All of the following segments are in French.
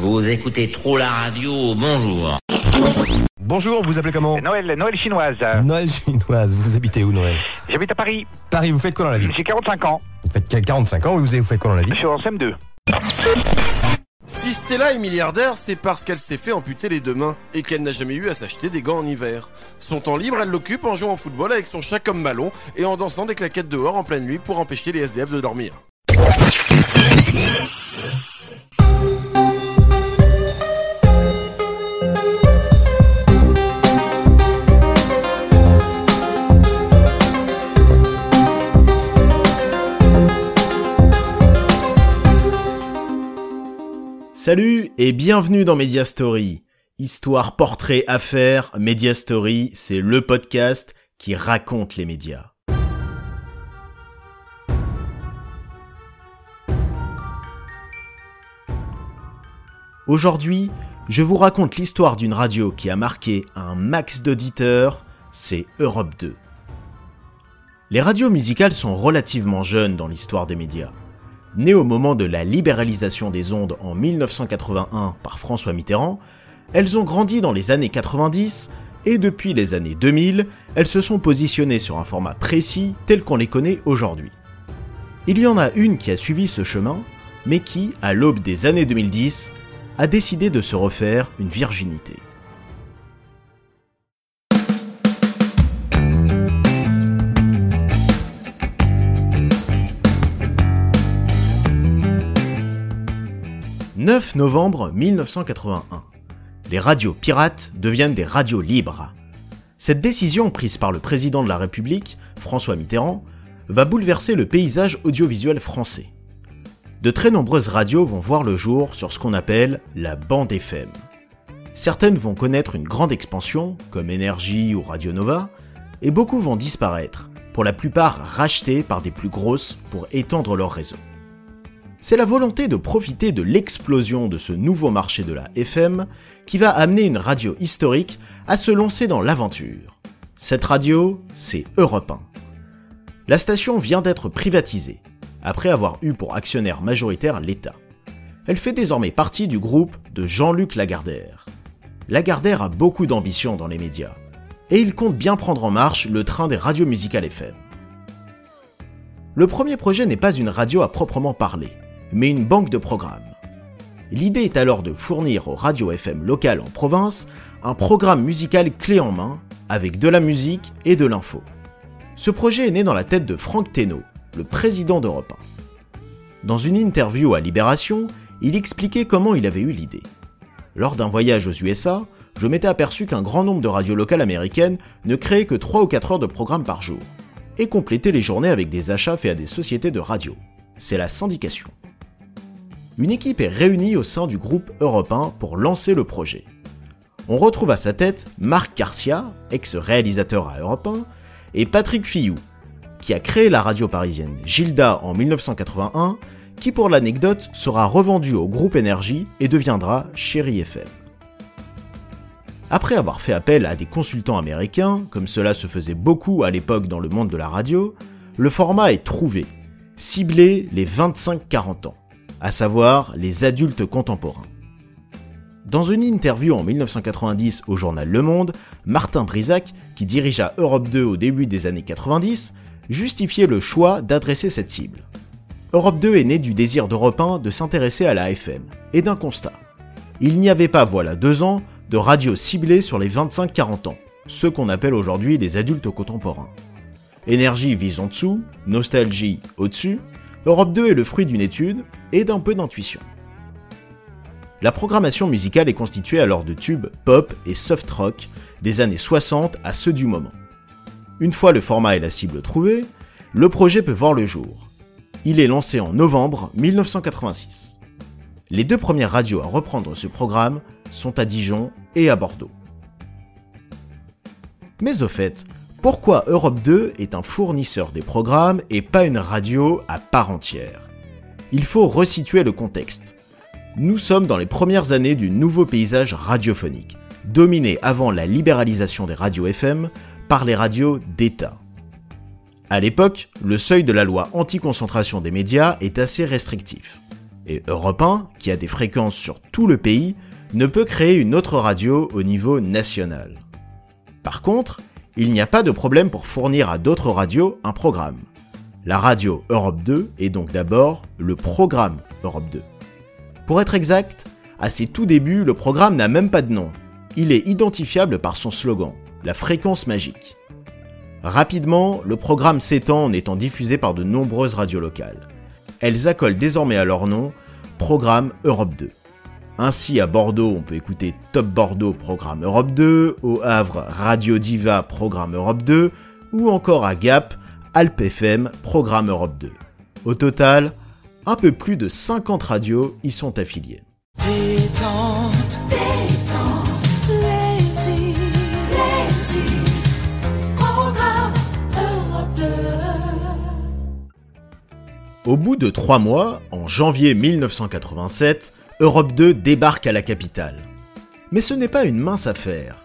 Vous écoutez trop la radio, bonjour. Bonjour, vous appelez comment Noël, Noël chinoise. Noël chinoise. Vous habitez où, Noël J'habite à Paris. Paris, vous faites quoi dans la vie J'ai 45 ans. Vous faites 45 ans, vous, vous faites quoi dans la vie Je suis en CM2. Si Stella est milliardaire, c'est parce qu'elle s'est fait amputer les deux mains et qu'elle n'a jamais eu à s'acheter des gants en hiver. Son temps libre, elle l'occupe en jouant au football avec son chat comme Malon et en dansant des claquettes dehors en pleine nuit pour empêcher les SDF de dormir. '" Salut et bienvenue dans Media Story. Histoire, portrait, affaires, Media Story, c'est le podcast qui raconte les médias. Aujourd'hui, je vous raconte l'histoire d'une radio qui a marqué un max d'auditeurs, c'est Europe 2. Les radios musicales sont relativement jeunes dans l'histoire des médias. Nées au moment de la libéralisation des ondes en 1981 par François Mitterrand, elles ont grandi dans les années 90 et depuis les années 2000, elles se sont positionnées sur un format précis tel qu'on les connaît aujourd'hui. Il y en a une qui a suivi ce chemin, mais qui, à l'aube des années 2010, a décidé de se refaire une virginité. « 9 novembre 1981. Les radios pirates deviennent des radios libres. Cette décision prise par le président de la République, François Mitterrand, va bouleverser le paysage audiovisuel français de très nombreuses radios vont voir le jour sur ce qu'on appelle la bande FM. Certaines vont connaître une grande expansion, comme Énergie ou Radio Nova, et beaucoup vont disparaître, pour la plupart rachetées par des plus grosses pour étendre leur réseau. C'est la volonté de profiter de l'explosion de ce nouveau marché de la FM qui va amener une radio historique à se lancer dans l'aventure. Cette radio, c'est Europe 1. La station vient d'être privatisée, après avoir eu pour actionnaire majoritaire l'État. Elle fait désormais partie du groupe de Jean-Luc Lagardère. Lagardère a beaucoup d'ambition dans les médias, et il compte bien prendre en marche le train des radios musicales FM. Le premier projet n'est pas une radio à proprement parler, mais une banque de programmes. L'idée est alors de fournir aux radios FM locales en province un programme musical clé en main, avec de la musique et de l'info. Ce projet est né dans la tête de Franck Thénault, le président d'Europe 1. Dans une interview à Libération, il expliquait comment il avait eu l'idée. Lors d'un voyage aux USA, je m'étais aperçu qu'un grand nombre de radios locales américaines ne créaient que 3 ou 4 heures de programme par jour, et complétaient les journées avec des achats faits à des sociétés de radio. C'est la syndication. Une équipe est réunie au sein du groupe Europe 1 pour lancer le projet. On retrouve à sa tête Marc Garcia, ex-réalisateur à Europe 1, et Patrick Fillou, qui a créé la radio parisienne Gilda en 1981, qui pour l'anecdote sera revendue au groupe Énergie et deviendra Chéri FM. Après avoir fait appel à des consultants américains, comme cela se faisait beaucoup à l'époque dans le monde de la radio, le format est trouvé, ciblé les 25-40 ans, à savoir les adultes contemporains. Dans une interview en 1990 au journal Le Monde, Martin Brisac, qui dirigea Europe 2 au début des années 90, justifiait le choix d'adresser cette cible. Europe 2 est né du désir d'Europe 1 de s'intéresser à la FM, et d'un constat. Il n'y avait pas, voilà deux ans, de radio ciblée sur les 25-40 ans, ceux qu'on appelle aujourd'hui les adultes contemporains. Énergie vise en dessous, nostalgie au-dessus, Europe 2 est le fruit d'une étude et d'un peu d'intuition. La programmation musicale est constituée alors de tubes pop et soft rock des années 60 à ceux du moment. Une fois le format et la cible trouvés, le projet peut voir le jour. Il est lancé en novembre 1986. Les deux premières radios à reprendre ce programme sont à Dijon et à Bordeaux. Mais au fait, pourquoi Europe 2 est un fournisseur des programmes et pas une radio à part entière? Il faut resituer le contexte. Nous sommes dans les premières années du nouveau paysage radiophonique, dominé avant la libéralisation des radios FM par les radios d'État. À l'époque, le seuil de la loi anti-concentration des médias est assez restrictif. Et Europe 1, qui a des fréquences sur tout le pays, ne peut créer une autre radio au niveau national. Par contre, il n'y a pas de problème pour fournir à d'autres radios un programme. La radio Europe 2 est donc d'abord le programme Europe 2. Pour être exact, à ses tout débuts, le programme n'a même pas de nom. Il est identifiable par son slogan, la fréquence magique. Rapidement, le programme s'étend en étant diffusé par de nombreuses radios locales. Elles accolent désormais à leur nom Programme Europe 2. Ainsi, à Bordeaux, on peut écouter Top Bordeaux, programme Europe 2, au Havre, Radio Diva, programme Europe 2, ou encore à Gap, Alp FM, programme Europe 2. Au total, un peu plus de 50 radios y sont affiliées. Au bout de trois mois, en janvier 1987, Europe 2 débarque à la capitale. Mais ce n'est pas une mince affaire.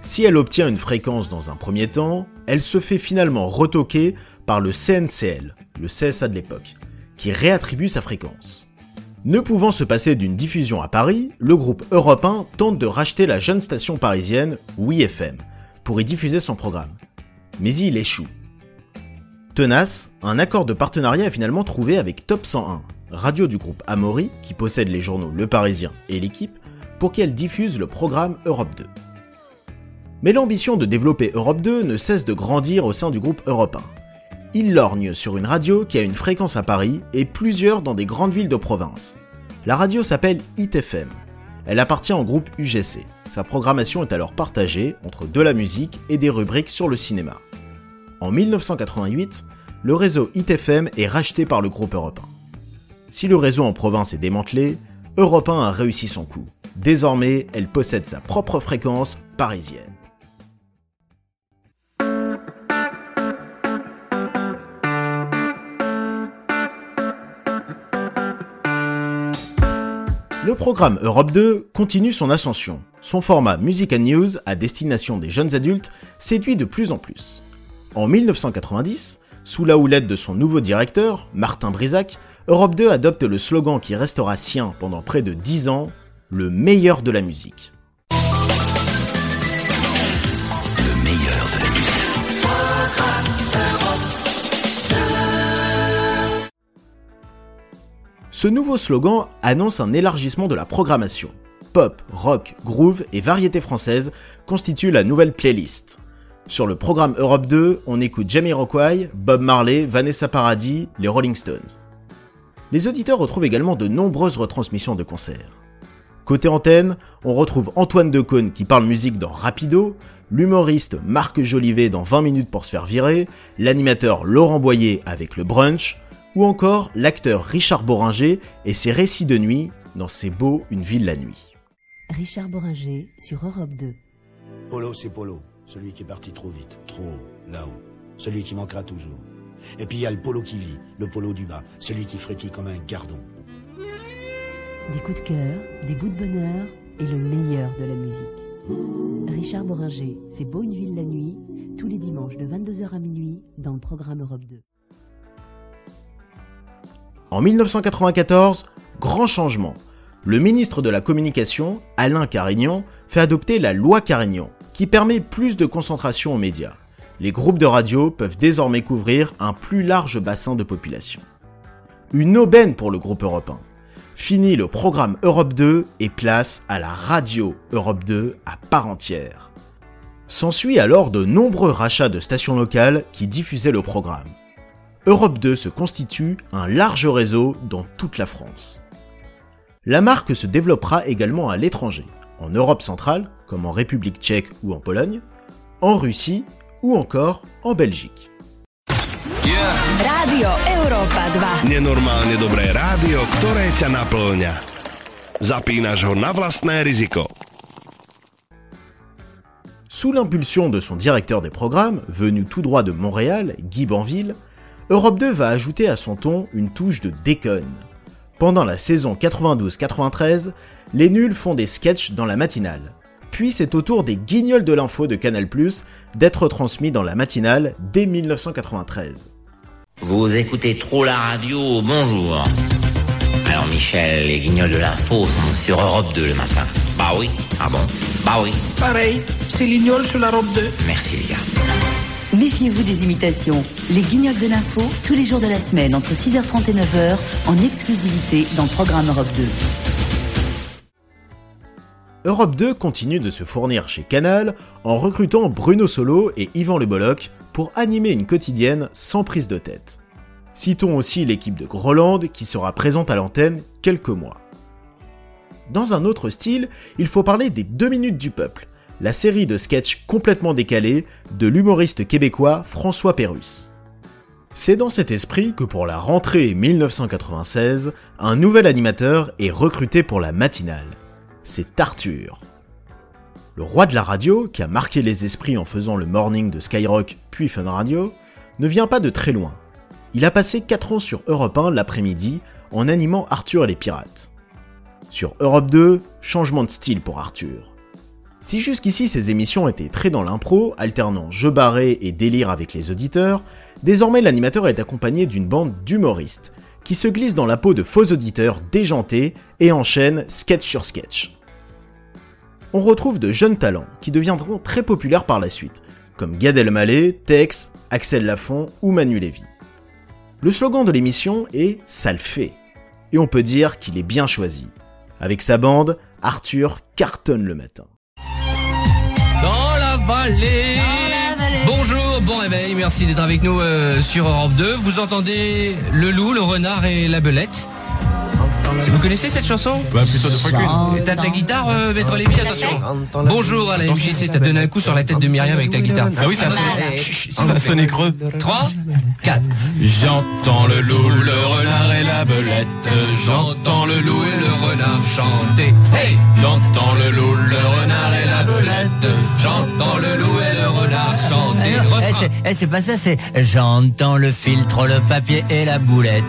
Si elle obtient une fréquence dans un premier temps, elle se fait finalement retoquer par le CNCL, le CSA de l'époque, qui réattribue sa fréquence. Ne pouvant se passer d'une diffusion à Paris, le groupe Europe 1 tente de racheter la jeune station parisienne WeFM pour y diffuser son programme. Mais il échoue. Tenace, un accord de partenariat est finalement trouvé avec Top 101, radio du groupe Amaury, qui possède les journaux Le Parisien et L'équipe, pour qu'elle diffuse le programme Europe 2. Mais l'ambition de développer Europe 2 ne cesse de grandir au sein du groupe Europe 1. Il lorgne sur une radio qui a une fréquence à Paris et plusieurs dans des grandes villes de province. La radio s'appelle ITFM. Elle appartient au groupe UGC. Sa programmation est alors partagée entre de la musique et des rubriques sur le cinéma. En 1988, le réseau ITFM est racheté par le groupe Europe 1. Si le réseau en province est démantelé, Europe 1 a réussi son coup. Désormais, elle possède sa propre fréquence parisienne. Le programme Europe 2 continue son ascension. Son format Music and News à destination des jeunes adultes séduit de plus en plus. En 1990, sous la houlette de son nouveau directeur, Martin Brisac, Europe 2 adopte le slogan qui restera sien pendant près de 10 ans, le meilleur de la musique. Le meilleur de la musique. Ce nouveau slogan annonce un élargissement de la programmation. Pop, rock, groove et variété française constituent la nouvelle playlist. Sur le programme Europe 2, on écoute Jamie Rockway, Bob Marley, Vanessa Paradis, les Rolling Stones. Les auditeurs retrouvent également de nombreuses retransmissions de concerts. Côté antenne, on retrouve Antoine Decaune qui parle musique dans Rapido, l'humoriste Marc Jolivet dans 20 minutes pour se faire virer, l'animateur Laurent Boyer avec le brunch, ou encore l'acteur Richard Boringer et ses récits de nuit dans C'est beau une ville la nuit. Richard Boringer sur Europe 2. Polo, c'est Polo. Celui qui est parti trop vite, trop haut, là-haut. Celui qui manquera toujours. Et puis il y a le Polo qui vit, le Polo du bas, celui qui frétille comme un gardon. Des coups de cœur, des bouts de bonheur et le meilleur de la musique. Richard Boringer, c'est Beau une ville la nuit, tous les dimanches de 22h à minuit dans le programme Europe 2. En 1994, grand changement. Le ministre de la Communication, Alain Carignan, fait adopter la loi Carignan, qui permet plus de concentration aux médias. Les groupes de radio peuvent désormais couvrir un plus large bassin de population. Une aubaine pour le groupe Europe 1. Fini le programme Europe 2 et place à la radio Europe 2 à part entière. S'ensuit alors de nombreux rachats de stations locales qui diffusaient le programme. Europe 2 se constitue un large réseau dans toute la France. La marque se développera également à l'étranger, en Europe centrale, comme en République tchèque ou en Pologne, en Russie ou encore en Belgique. Radio Europa 2. Nenormálne dobré rádio, ktoré ťa naplňa. Zapínaš ho na vlastné riziko. Sous l'impulsion de son directeur des programmes, venu tout droit de Montréal, Guy Banville, Europe 2 va ajouter à son ton une touche de déconne. Pendant la saison 92-93, les nuls font des sketchs dans la matinale. Puis c'est au tour des guignols de l'info de Canal+, d'être transmis dans la matinale dès 1993. Vous écoutez trop la radio, bonjour. Alors Michel, les guignols de l'info sont sur Europe 2 le matin. Bah oui. Ah bon? Bah oui. Pareil, c'est l'ignol sur la robe 2. Merci les gars. Méfiez-vous des imitations. Les guignols de l'info, tous les jours de la semaine, entre 6h30 et 9h, en exclusivité dans le programme Europe 2. Europe 2 continue de se fournir chez Canal en recrutant Bruno Solo et Yvan Le Bolloc pour animer une quotidienne sans prise de tête. Citons aussi l'équipe de Groland qui sera présente à l'antenne quelques mois. Dans un autre style, il faut parler des 2 minutes du peuple, la série de sketchs complètement décalés de l'humoriste québécois François Pérusse. C'est dans cet esprit que pour la rentrée 1996, un nouvel animateur est recruté pour la matinale c'est Arthur. Le roi de la radio, qui a marqué les esprits en faisant le morning de Skyrock puis Fun Radio, ne vient pas de très loin. Il a passé 4 ans sur Europe 1 l'après-midi en animant Arthur et les pirates. Sur Europe 2, changement de style pour Arthur. Si jusqu'ici ces émissions étaient très dans l'impro, alternant jeux barrés et délire avec les auditeurs, désormais l'animateur est accompagné d'une bande d'humoristes, qui se glissent dans la peau de faux auditeurs déjantés et enchaînent sketch sur sketch on retrouve de jeunes talents qui deviendront très populaires par la suite, comme Gad Elmaleh, Tex, Axel Lafont ou Manu Lévy. Le slogan de l'émission est Ça le fait, et on peut dire qu'il est bien choisi. Avec sa bande, Arthur cartonne le matin. Dans la vallée. Bonjour, bon réveil, merci d'être avec nous euh, sur Europe 2. Vous entendez le loup, le renard et la belette. Vous connaissez cette chanson Bah plutôt de fois qu'une. T'as de la guitare, euh, Maître Lévy, attention. Bonjour à la MJC, t'as donné un coup sur la tête de Myriam avec ta guitare. Ah oui, ça sonne, ça sonnait creux. 3, 4. J'entends le loup, le renard et la belette. J'entends le loup et le renard chanter. Hey J'entends le loup, le renard et la belette. J'entends le loup et chanter. Eh, c'est- eh, c'est pas ça, c'est j'entends le filtre, le papier et la boulette.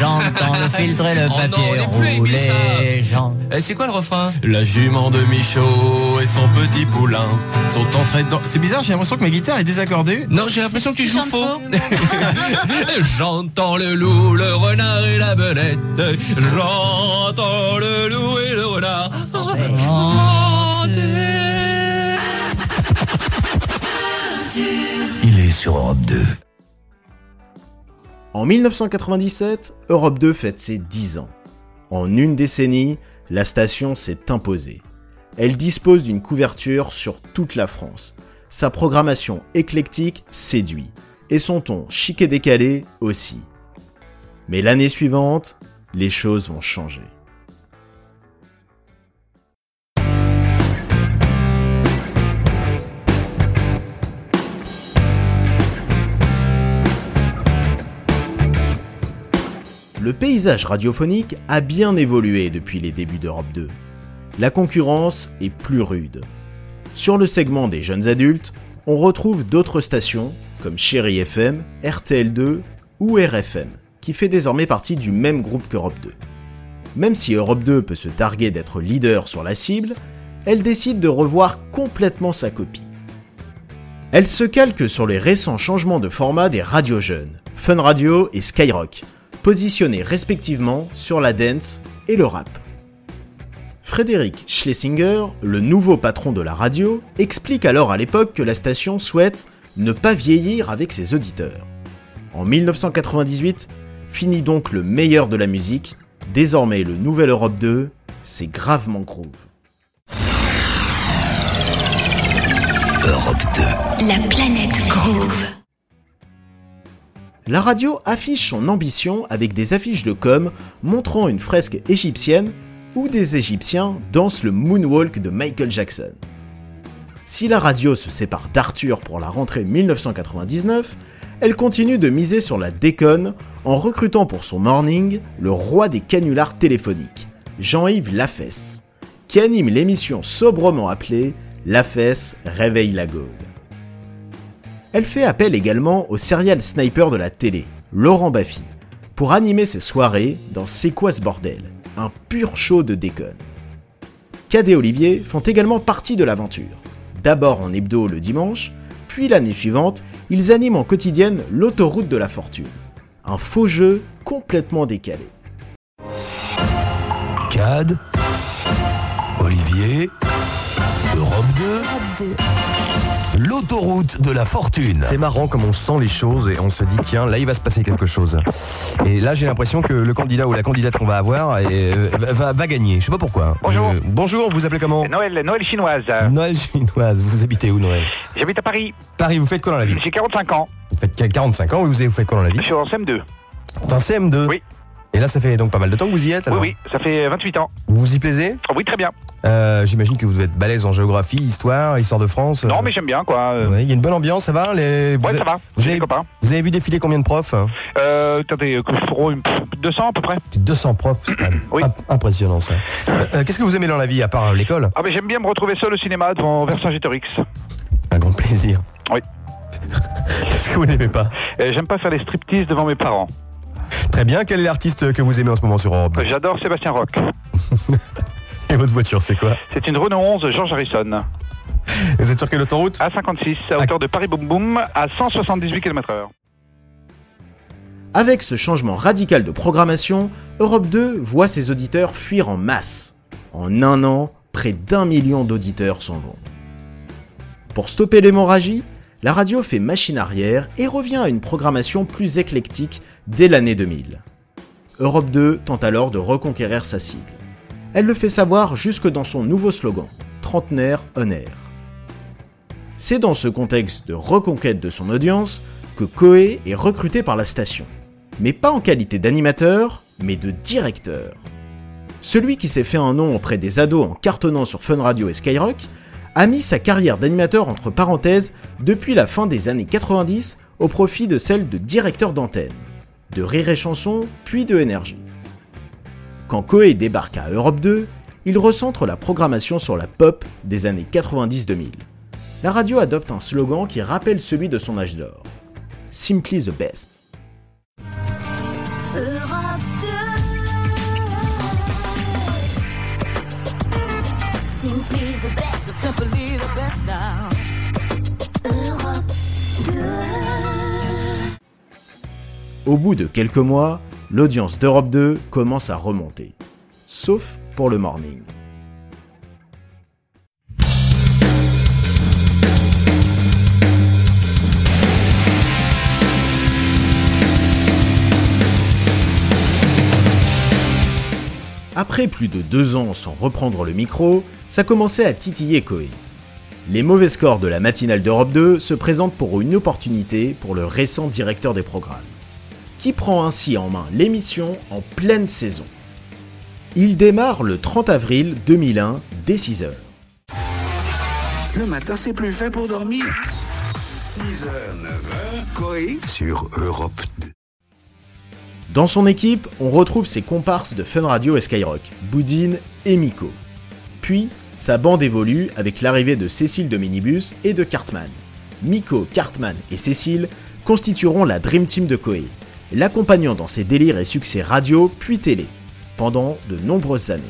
J'entends le filtre et le Oh non, papier on est plus Émile, rouler. J'en- Eh, C'est quoi le refrain? La jument de Michaud et son petit poulain sont en fait dans... C'est bizarre, j'ai l'impression que ma guitare est désaccordée. Non, j'ai l'impression que tu joues faux. J'entends le loup, le renard et la belette. J'entends le loup et le renard. Sur Europe 2. En 1997, Europe 2 fête ses 10 ans. En une décennie, la station s'est imposée. Elle dispose d'une couverture sur toute la France. Sa programmation éclectique séduit. Et son ton chic et décalé aussi. Mais l'année suivante, les choses vont changer. Le paysage radiophonique a bien évolué depuis les débuts d'Europe 2. La concurrence est plus rude. Sur le segment des jeunes adultes, on retrouve d'autres stations comme Chéri FM, RTL2 ou RFM, qui fait désormais partie du même groupe qu'Europe 2. Même si Europe 2 peut se targuer d'être leader sur la cible, elle décide de revoir complètement sa copie. Elle se calque sur les récents changements de format des radios jeunes, Fun Radio et Skyrock, positionnés respectivement sur la dance et le rap. Frédéric Schlesinger, le nouveau patron de la radio, explique alors à l'époque que la station souhaite ne pas vieillir avec ses auditeurs. En 1998, finit donc le meilleur de la musique, désormais le nouvel Europe 2, c'est gravement groove. Europe 2. La planète Groove. La radio affiche son ambition avec des affiches de com montrant une fresque égyptienne où des Égyptiens dansent le moonwalk de Michael Jackson. Si la radio se sépare d'Arthur pour la rentrée 1999, elle continue de miser sur la déconne en recrutant pour son morning le roi des canulars téléphoniques, Jean-Yves Lafesse, qui anime l'émission sobrement appelée Lafesse réveille la Gaule. Elle fait appel également au serial sniper de la télé, Laurent Baffy, pour animer ses soirées dans C'est quoi ce bordel? Un pur show de déconne. Cad et Olivier font également partie de l'aventure. D'abord en hebdo le dimanche, puis l'année suivante, ils animent en quotidienne l'autoroute de la fortune. Un faux jeu complètement décalé. Cad, Olivier, Europe 2, l'autoroute de la fortune. C'est marrant comme on sent les choses et on se dit tiens là il va se passer quelque chose. Et là j'ai l'impression que le candidat ou la candidate qu'on va avoir euh, va, va, gagner. Je sais pas pourquoi. Bonjour. Bonjour, vous vous appelez comment Noël, Noël chinoise. Noël chinoise. Vous habitez où Noël J'habite à Paris. Paris, vous faites quoi dans la vie J'ai 45 ans. Vous faites 45 ans, vous, vous faites quoi dans la vie Je suis en CM2. T'es en CM2 Oui. Et là ça fait donc pas mal de temps que vous y êtes Oui, alors oui, ça fait 28 ans. Vous vous y plaisez Oui, très bien. Euh, J'imagine que vous devez être balèze en géographie, histoire, histoire de France. Non, mais j'aime bien, quoi. Euh, Ouais, Il y a une bonne ambiance, ça va les... avez- ça va. Vous avez, copains. vous avez vu défiler combien de profs hein Euh, attendez, que je ferai une- 200 à peu près. 200 profs, c'est imp- impressionnant ça. Euh, euh, Qu'est-ce que vous aimez dans la vie à part euh, l'école Ah, mais j'aime bien me retrouver seul au cinéma devant Vercingétorix. Un grand plaisir. Oui. Qu'est-ce que vous n'aimez pas Euh, J'aime pas faire les striptease devant mes parents. Très bien, quel est l'artiste que vous aimez en ce moment sur Europe? J'adore Sébastien Roch. Et votre voiture, c'est quoi? C'est une Renault 11 George Harrison. Vous êtes sur quelle autoroute? A56, à hauteur de Paris Boum Boum, à 178 km/h. Avec ce changement radical de programmation, Europe 2 voit ses auditeurs fuir en masse. En un an, près d'un million d'auditeurs s'en vont. Pour stopper l'hémorragie, la radio fait machine arrière et revient à une programmation plus éclectique dès l'année 2000. Europe 2 tente alors de reconquérir sa cible. Elle le fait savoir jusque dans son nouveau slogan, Trentenaire on air. C'est dans ce contexte de reconquête de son audience que Coé est recruté par la station. Mais pas en qualité d'animateur, mais de directeur. Celui qui s'est fait un nom auprès des ados en cartonnant sur Fun Radio et Skyrock a mis sa carrière d'animateur entre parenthèses depuis la fin des années 90 au profit de celle de directeur d'antenne, de Rire et Chanson, puis de Énergie. Quand Coé débarque à Europe 2, il recentre la programmation sur la pop des années 90-2000. La radio adopte un slogan qui rappelle celui de son âge d'or. Simply the best. Europe 2 Au bout de quelques mois, l'audience d'Europe 2 commence à remonter. Sauf pour le morning. Après plus de deux ans sans reprendre le micro, ça commençait à titiller Coé. Les mauvais scores de la matinale d'Europe 2 se présentent pour une opportunité pour le récent directeur des programmes, qui prend ainsi en main l'émission en pleine saison. Il démarre le 30 avril 2001 dès 6h. Le matin, c'est plus fait pour dormir. 6h, 9h, Coé sur Europe 2. Dans son équipe, on retrouve ses comparses de Fun Radio et Skyrock, Boudine et Miko. Puis, sa bande évolue avec l'arrivée de Cécile de Minibus et de Cartman. Miko, Cartman et Cécile constitueront la Dream Team de Koei, l'accompagnant dans ses délires et succès radio puis télé, pendant de nombreuses années.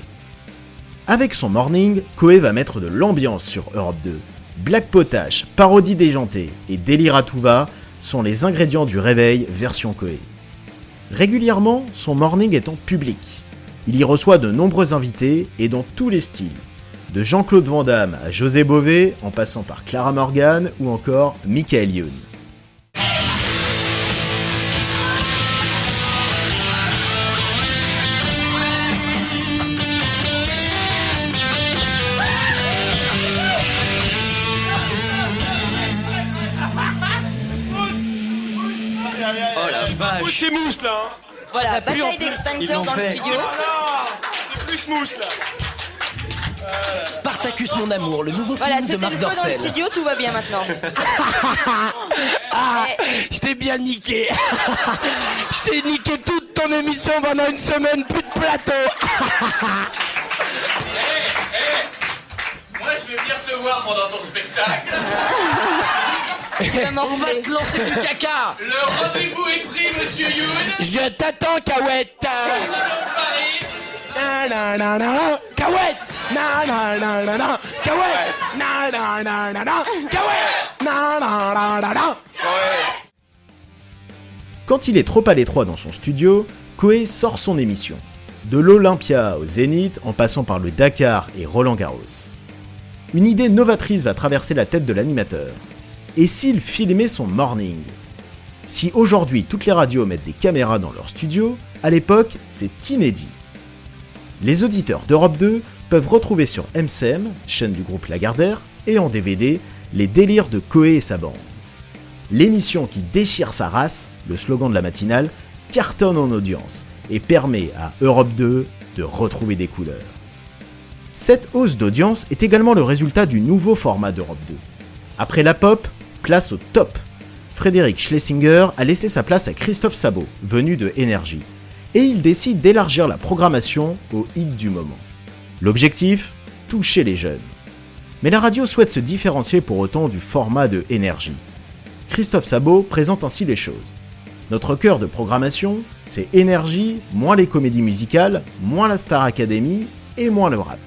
Avec son morning, Koei va mettre de l'ambiance sur Europe 2. Black Potash, parodie déjantée et délire à tout va sont les ingrédients du réveil version Koei. Régulièrement, son morning est en public. Il y reçoit de nombreux invités et dans tous les styles. De Jean-Claude Van Damme à José Bové, en passant par Clara Morgan ou encore Michael Youn. Oh, c'est mousse là hein. Voilà, bataille plus. d'extincteurs dans le studio. Oh C'est plus mousse là Spartacus mon amour, le nouveau Voilà, film de c'était Marc le feu dans le studio, tout va bien maintenant. Ah, je t'ai bien niqué. je t'ai niqué toute ton émission pendant une semaine, plus de plateau. Moi, je vais venir te voir pendant ton spectacle. On va te lancer du caca. Le rendez-vous est pris, monsieur Youn. Je t'attends, Cahouette. Na na na na, Cahouette. Na na na na na, Cahouette. Na na na na na, Cahouette. Na na na na na. Quand il est trop à l'étroit dans son studio, Koei sort son émission. de l'Olympia au Zénith en passant par le Dakar et Roland Garros. Une idée novatrice va traverser la tête de l'animateur. Et s'il filmait son morning Si aujourd'hui toutes les radios mettent des caméras dans leur studio, à l'époque c'est inédit. Les auditeurs d'Europe 2 peuvent retrouver sur MCM, chaîne du groupe Lagardère, et en DVD, les délires de Coé et sa bande. L'émission qui déchire sa race, le slogan de la matinale, cartonne en audience et permet à Europe 2 de retrouver des couleurs. Cette hausse d'audience est également le résultat du nouveau format d'Europe 2. Après la pop, place au top. Frédéric Schlesinger a laissé sa place à Christophe Sabot, venu de Énergie, et il décide d'élargir la programmation aux hits du moment. L'objectif? Toucher les jeunes. Mais la radio souhaite se différencier pour autant du format de Énergie. Christophe Sabot présente ainsi les choses. Notre cœur de programmation, c'est énergie, moins les comédies musicales, moins la Star Academy et moins le rap.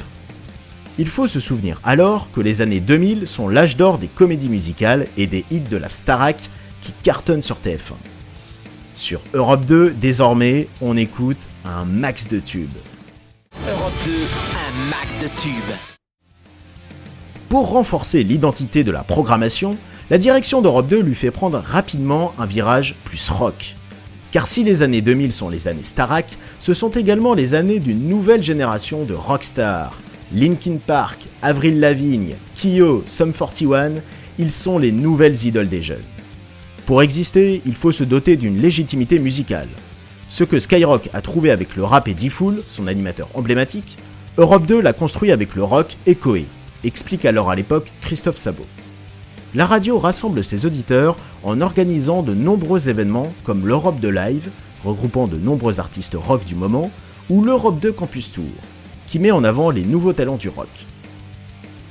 Il faut se souvenir alors que les années 2000 sont l'âge d'or des comédies musicales et des hits de la Starac qui cartonnent sur TF1. Sur Europe 2, désormais, on écoute un max de tubes. Europe 2, un max de tubes. Pour renforcer l'identité de la programmation, la direction d'Europe 2 lui fait prendre rapidement un virage plus rock. Car si les années 2000 sont les années Starac, ce sont également les années d'une nouvelle génération de rockstars. Linkin Park, Avril Lavigne, Kyo, Sum 41, ils sont les nouvelles idoles des jeunes. Pour exister, il faut se doter d'une légitimité musicale. Ce que Skyrock a trouvé avec le rap et D-Fool, son animateur emblématique, Europe 2 l'a construit avec le rock et Koé, explique alors à l'époque Christophe Sabot. La radio rassemble ses auditeurs en organisant de nombreux événements comme l'Europe de Live, regroupant de nombreux artistes rock du moment, ou l'Europe 2 Campus Tour, qui met en avant les nouveaux talents du rock.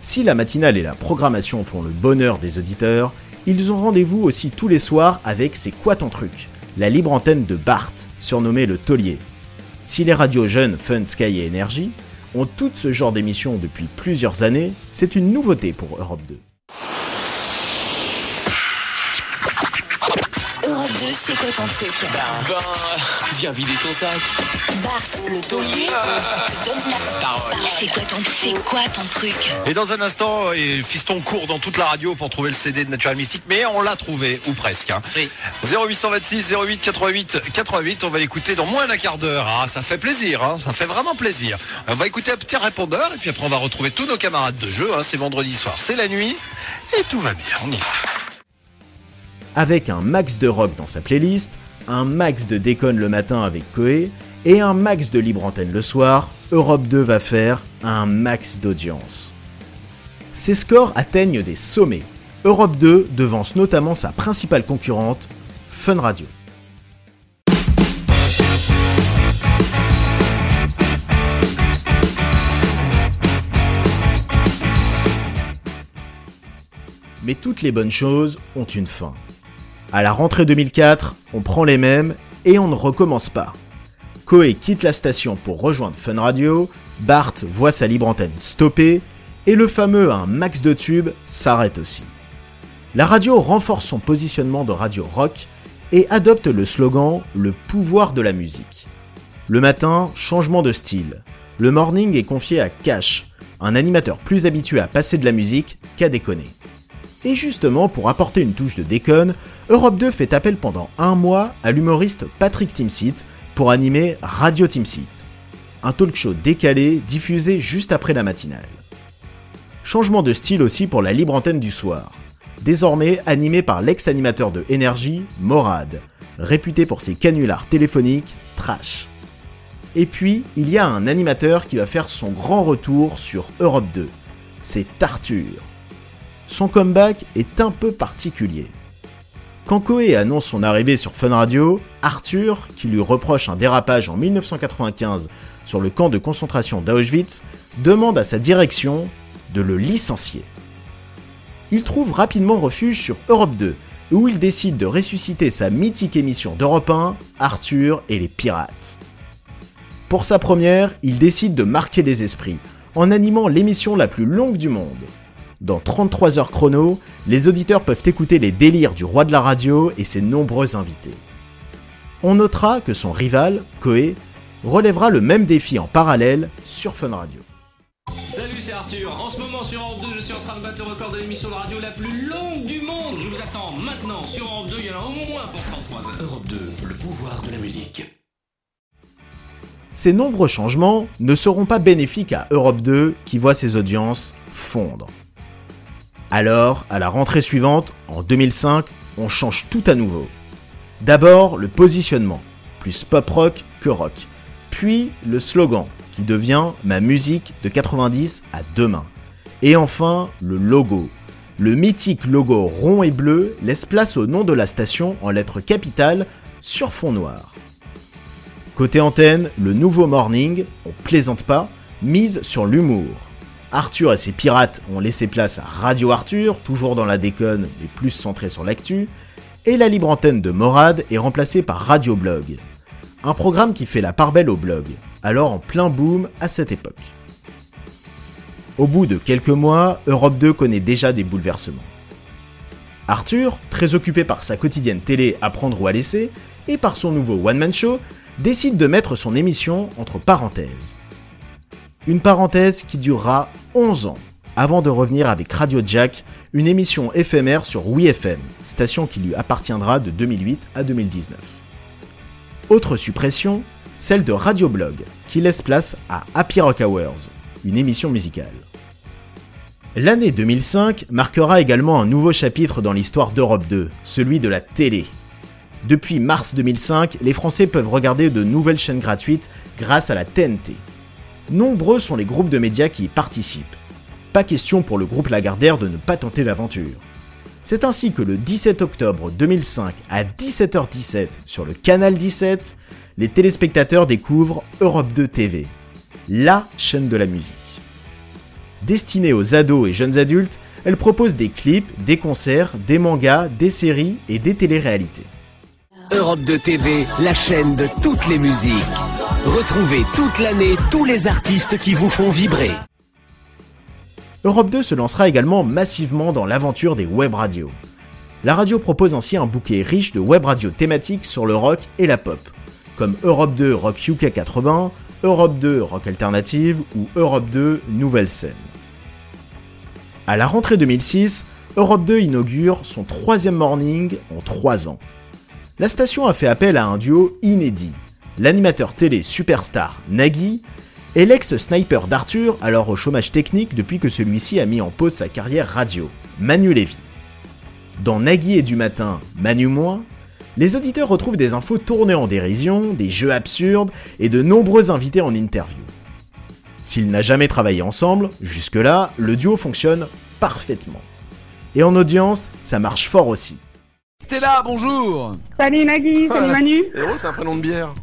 Si la matinale et la programmation font le bonheur des auditeurs, ils ont rendez-vous aussi tous les soirs avec C'est quoi ton truc? La libre antenne de Bart, surnommé le taulier. Si les radios jeunes Fun, Sky et Energy ont tout ce genre d'émissions depuis plusieurs années, c'est une nouveauté pour Europe 2. 2, c'est quoi ton truc? Ben, ben, viens vider ton sac. Bart, le taulier, te donne la parole. C'est quoi ton c'est quoi ton truc? Et dans un instant, euh, Fiston court dans toute la radio pour trouver le CD de Natural Mystique, mais on l'a trouvé, ou presque. Hein. 0826 08 88 88, on va l'écouter dans moins d'un quart d'heure. Ah, ça fait plaisir, hein, ça fait vraiment plaisir. On va écouter un petit répondeur, et puis après on va retrouver tous nos camarades de jeu. Hein. C'est vendredi soir, c'est la nuit, et tout va bien, on y va. Avec un max de rock dans sa playlist, un max de déconne le matin avec Koé, et un max de libre antenne le soir, Europe 2 va faire un max d'audience. Ces scores atteignent des sommets. Europe 2 devance notamment sa principale concurrente, Fun Radio. Mais toutes les bonnes choses ont une fin. À la rentrée 2004, on prend les mêmes et on ne recommence pas. Koé quitte la station pour rejoindre Fun Radio, Bart voit sa libre antenne stopper, et le fameux un max de tubes s'arrête aussi. La radio renforce son positionnement de radio rock et adopte le slogan Le pouvoir de la musique. Le matin, changement de style. Le morning est confié à Cash, un animateur plus habitué à passer de la musique qu'à déconner. Et justement, pour apporter une touche de déconne, Europe 2 fait appel pendant un mois à l'humoriste Patrick Timsit pour animer Radio Timsit, un talk show décalé diffusé juste après la matinale. Changement de style aussi pour la libre antenne du soir, désormais animé par l'ex-animateur de Énergie, Morad, réputé pour ses canulars téléphoniques trash. Et puis, il y a un animateur qui va faire son grand retour sur Europe 2. C'est Arthur. Son comeback est un peu particulier. Quand Koé annonce son arrivée sur Fun Radio, Arthur, qui lui reproche un dérapage en 1995 sur le camp de concentration d'Auschwitz, demande à sa direction de le licencier. Il trouve rapidement refuge sur Europe 2, où il décide de ressusciter sa mythique émission d'Europe 1, Arthur et les pirates. Pour sa première, il décide de marquer les esprits, en animant l'émission la plus longue du monde. Dans 33 heures chrono, les auditeurs peuvent écouter les délires du roi de la radio et ses nombreux invités. On notera que son rival, Koé, relèvera le même défi en parallèle sur Fun Radio. Salut, c'est Arthur. En ce moment sur Europe 2, je suis en train de battre le record de l'émission de radio la plus longue du monde. Je vous attends maintenant sur Europe 2. Il y en a au moins pour 33 heures. Europe 2, le pouvoir de la musique. Ces nombreux changements ne seront pas bénéfiques à Europe 2 qui voit ses audiences fondre. Alors, à la rentrée suivante, en 2005, on change tout à nouveau. D'abord, le positionnement, plus pop rock que rock. Puis, le slogan, qui devient ma musique de 90 à demain. Et enfin, le logo. Le mythique logo rond et bleu laisse place au nom de la station en lettres capitales sur fond noir. Côté antenne, le nouveau morning, on plaisante pas, mise sur l'humour. Arthur et ses pirates ont laissé place à Radio Arthur, toujours dans la déconne mais plus centré sur l'actu, et la libre antenne de Morad est remplacée par Radio Blog. Un programme qui fait la part belle au blog, alors en plein boom à cette époque. Au bout de quelques mois, Europe 2 connaît déjà des bouleversements. Arthur, très occupé par sa quotidienne télé à prendre ou à laisser, et par son nouveau one-man show, décide de mettre son émission entre parenthèses. Une parenthèse qui durera 11 ans, avant de revenir avec Radio Jack, une émission éphémère sur WeFM, station qui lui appartiendra de 2008 à 2019. Autre suppression, celle de Radio Blog, qui laisse place à Happy Rock Hours, une émission musicale. L'année 2005 marquera également un nouveau chapitre dans l'histoire d'Europe 2, celui de la télé. Depuis mars 2005, les Français peuvent regarder de nouvelles chaînes gratuites grâce à la TNT. Nombreux sont les groupes de médias qui y participent. Pas question pour le groupe Lagardère de ne pas tenter l'aventure. C'est ainsi que le 17 octobre 2005 à 17h17 sur le canal 17, les téléspectateurs découvrent Europe 2 TV, la chaîne de la musique. Destinée aux ados et jeunes adultes, elle propose des clips, des concerts, des mangas, des séries et des téléréalités. Europe 2 TV, la chaîne de toutes les musiques. Retrouvez toute l'année tous les artistes qui vous font vibrer. Europe 2 se lancera également massivement dans l'aventure des web radios. La radio propose ainsi un bouquet riche de web radios thématiques sur le rock et la pop, comme Europe 2 Rock UK 80, Europe 2 Rock Alternative ou Europe 2 Nouvelle Scène. À la rentrée 2006, Europe 2 inaugure son troisième morning en trois ans. La station a fait appel à un duo inédit, l'animateur télé superstar Nagui et l'ex-sniper d'Arthur, alors au chômage technique depuis que celui-ci a mis en pause sa carrière radio, Manu Lévy. Dans Nagui et du matin, Manu moins, les auditeurs retrouvent des infos tournées en dérision, des jeux absurdes et de nombreux invités en interview. S'ils n'a jamais travaillé ensemble, jusque-là, le duo fonctionne parfaitement. Et en audience, ça marche fort aussi. Stella, bonjour Salut Nagui, salut Manu. Héros, c'est un prénom de bière.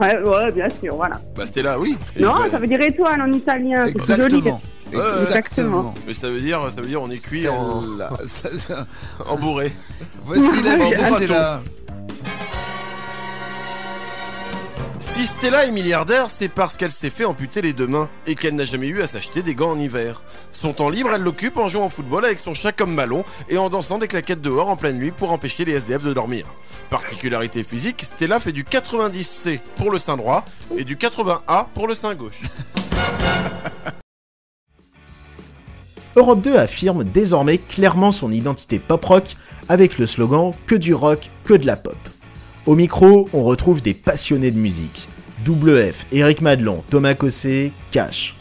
Ouais, ouais, bien sûr, voilà. Bah Stella, oui. Non, ça veut dire étoile en italien, c'est plus joli. Exactement. Exactement. Mais ça veut dire, ça veut dire on est cuit en, en bourré. Voici la vie de En Stella. Si Stella est milliardaire, c'est parce qu'elle s'est fait amputer les deux mains et qu'elle n'a jamais eu à s'acheter des gants en hiver. Son temps libre, elle l'occupe en jouant au football avec son chat comme ballon et en dansant des claquettes dehors en pleine nuit pour empêcher les SDF de dormir. Particularité physique, Stella fait du 90C pour le sein droit et du 80A pour le sein gauche. Europe 2 affirme désormais clairement son identité pop-rock avec le slogan Que du rock, que de la pop. Au micro, on retrouve des passionnés de musique. Double F, Eric Madelon, Thomas Cossé, Cash.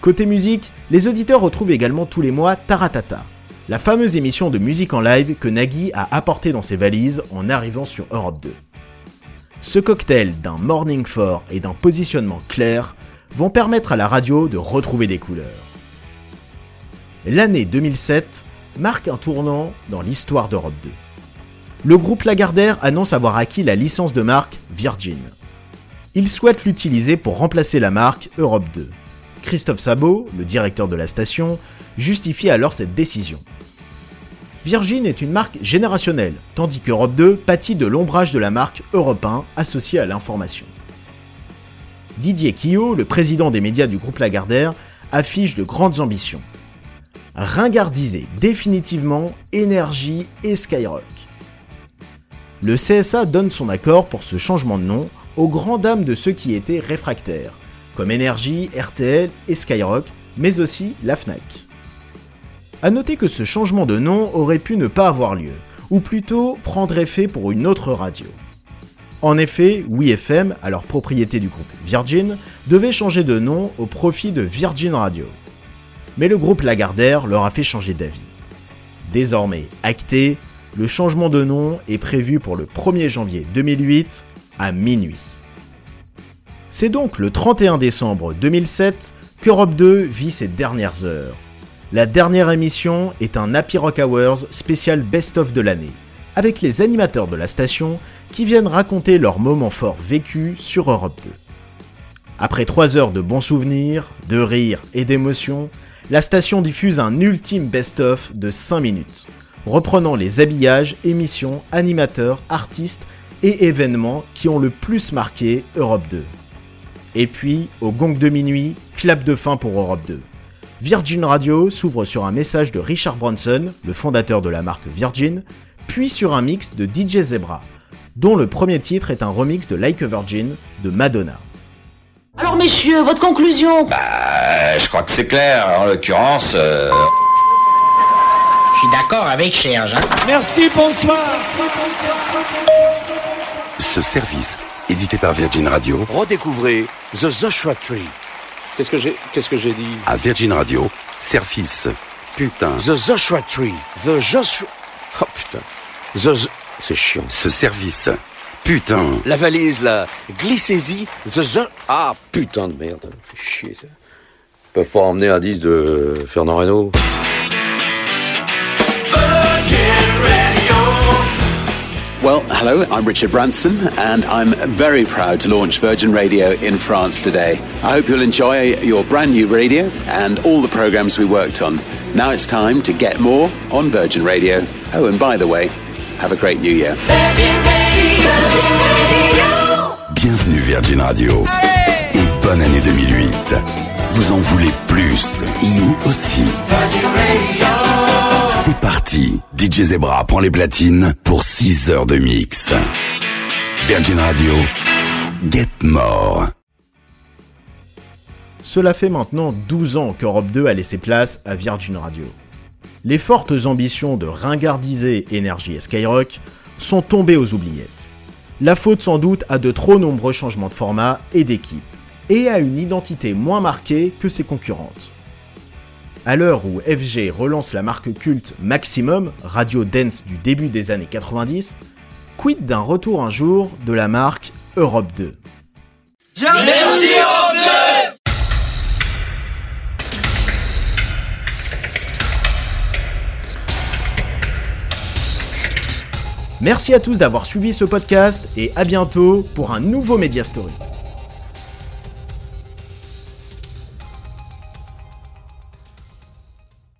Côté musique, les auditeurs retrouvent également tous les mois Taratata, la fameuse émission de musique en live que Nagui a apportée dans ses valises en arrivant sur Europe 2. Ce cocktail d'un morning fort et d'un positionnement clair vont permettre à la radio de retrouver des couleurs. L'année 2007 marque un tournant dans l'histoire d'Europe 2. Le groupe Lagardère annonce avoir acquis la licence de marque Virgin. Il souhaite l'utiliser pour remplacer la marque Europe 2. Christophe Sabot, le directeur de la station, justifie alors cette décision. Virgin est une marque générationnelle, tandis qu'Europe 2 pâtit de l'ombrage de la marque Europe 1 associée à l'information. Didier Quillot, le président des médias du groupe Lagardère, affiche de grandes ambitions. Ringardiser définitivement Énergie et Skyrock. Le CSA donne son accord pour ce changement de nom aux grandes dames de ceux qui étaient réfractaires, comme Énergie, RTL et Skyrock, mais aussi la FNAC. A noter que ce changement de nom aurait pu ne pas avoir lieu, ou plutôt prendre effet pour une autre radio. En effet, WeFM, alors propriété du groupe Virgin, devait changer de nom au profit de Virgin Radio. Mais le groupe Lagardère leur a fait changer d'avis. Désormais acté, le changement de nom est prévu pour le 1er janvier 2008 à minuit. C'est donc le 31 décembre 2007 qu'Europe 2 vit ses dernières heures. La dernière émission est un Happy Rock Hours spécial best-of de l'année, avec les animateurs de la station qui viennent raconter leurs moments forts vécus sur Europe 2. Après 3 heures de bons souvenirs, de rires et d'émotions, la station diffuse un ultime best-of de 5 minutes, reprenant les habillages, émissions, animateurs, artistes et événements qui ont le plus marqué Europe 2. Et puis, au gong de minuit, clap de fin pour Europe 2. Virgin Radio s'ouvre sur un message de Richard Branson, le fondateur de la marque Virgin, puis sur un mix de DJ Zebra, dont le premier titre est un remix de Like a Virgin de Madonna. Alors messieurs, votre conclusion? Bah, je crois que c'est clair. En l'occurrence, euh, Je suis d'accord avec Serge. hein. Merci, bonsoir. Ce service, édité par Virgin Radio, Redécouvrez The Joshua Tree. Qu'est-ce que j'ai, qu'est-ce que j'ai dit? À Virgin Radio, service. Putain. The Joshua Tree. The Joshua... Oh putain. The... C'est chiant. Ce service. Putain. La valise, là. Glissez-y. The... The... Ah, putain de merde. Chier, ça. ils peuvent pas emmener un disque de Fernand Reynaud. Well, hello, I'm Richard Branson, and I'm very proud to launch Virgin Radio in France today. I hope you'll enjoy your brand new radio and all the programs we worked on. Now it's time to get more on Virgin Radio. Oh, and by the way, have a great new year. Bienvenue Virgin Radio. Et bonne année 2008. Vous en voulez plus Nous aussi. C'est Zebra prend les platines pour 6 heures de mix. Virgin Radio. Get more. Cela fait maintenant 12 ans qu'Europe 2 a laissé place à Virgin Radio. Les fortes ambitions de ringardiser Énergie et Skyrock sont tombées aux oubliettes. La faute sans doute à de trop nombreux changements de format et d'équipe, et à une identité moins marquée que ses concurrentes. À l'heure où FG relance la marque culte Maximum, radio dance du début des années 90, quid d'un retour un jour de la marque Europe 2 Merci, Europe 2 Merci à tous d'avoir suivi ce podcast et à bientôt pour un nouveau Media Story.